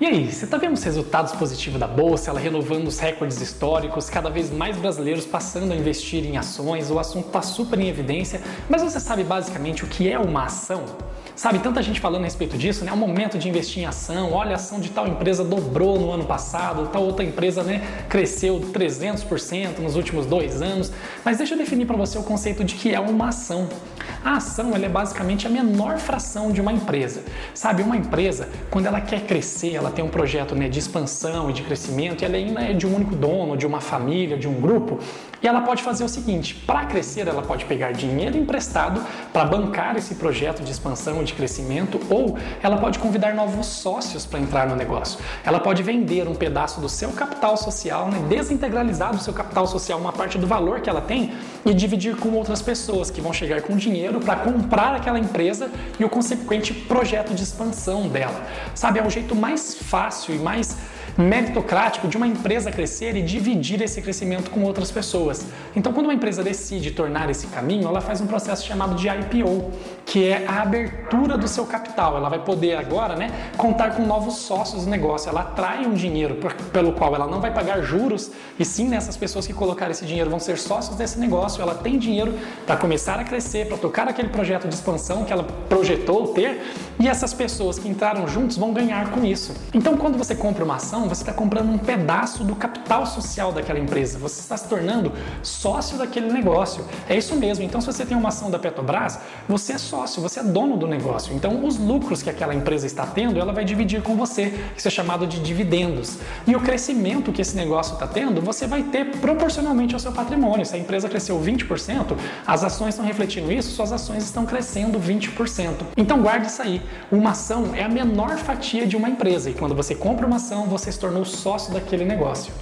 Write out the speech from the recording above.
E aí, você está vendo os resultados positivos da bolsa, ela renovando os recordes históricos, cada vez mais brasileiros passando a investir em ações, o assunto está super em evidência, mas você sabe basicamente o que é uma ação? Sabe, tanta gente falando a respeito disso, né? É o momento de investir em ação. Olha, a ação de tal empresa dobrou no ano passado, tal outra empresa, né, cresceu 300% nos últimos dois anos. Mas deixa eu definir para você o conceito de que é uma ação. A ação é basicamente a menor fração de uma empresa. Sabe, uma empresa, quando ela quer crescer, ela tem um projeto né, de expansão e de crescimento, e ela ainda é de um único dono, de uma família, de um grupo, e ela pode fazer o seguinte: para crescer, ela pode pegar dinheiro emprestado para bancar esse projeto de expansão e de crescimento, ou ela pode convidar novos sócios para entrar no negócio. Ela pode vender um pedaço do seu capital social, né, desintegralizar do seu capital social uma parte do valor que ela tem e dividir com outras pessoas que vão chegar com dinheiro dinheiro para comprar aquela empresa e o consequente projeto de expansão dela. Sabe, é o jeito mais fácil e mais meritocrático de uma empresa crescer e dividir esse crescimento com outras pessoas. Então, quando uma empresa decide tornar esse caminho, ela faz um processo chamado de IPO, que é a abertura do seu capital. Ela vai poder agora, né, contar com novos sócios do negócio. Ela atrai um dinheiro por, pelo qual ela não vai pagar juros e sim nessas pessoas que colocaram esse dinheiro vão ser sócios desse negócio. Ela tem dinheiro para começar a crescer, para tocar aquele projeto de expansão que ela projetou ter e essas pessoas que entraram juntos vão ganhar com isso. Então, quando você compra uma ação você está comprando um pedaço do capital social daquela empresa. Você está se tornando sócio daquele negócio. É isso mesmo. Então, se você tem uma ação da Petrobras, você é sócio, você é dono do negócio. Então, os lucros que aquela empresa está tendo, ela vai dividir com você. Isso é chamado de dividendos. E o crescimento que esse negócio está tendo, você vai ter proporcionalmente ao seu patrimônio. Se a empresa cresceu 20%, as ações estão refletindo isso, suas ações estão crescendo 20%. Então, guarde isso aí. Uma ação é a menor fatia de uma empresa. E quando você compra uma ação, você se tornou sócio daquele negócio.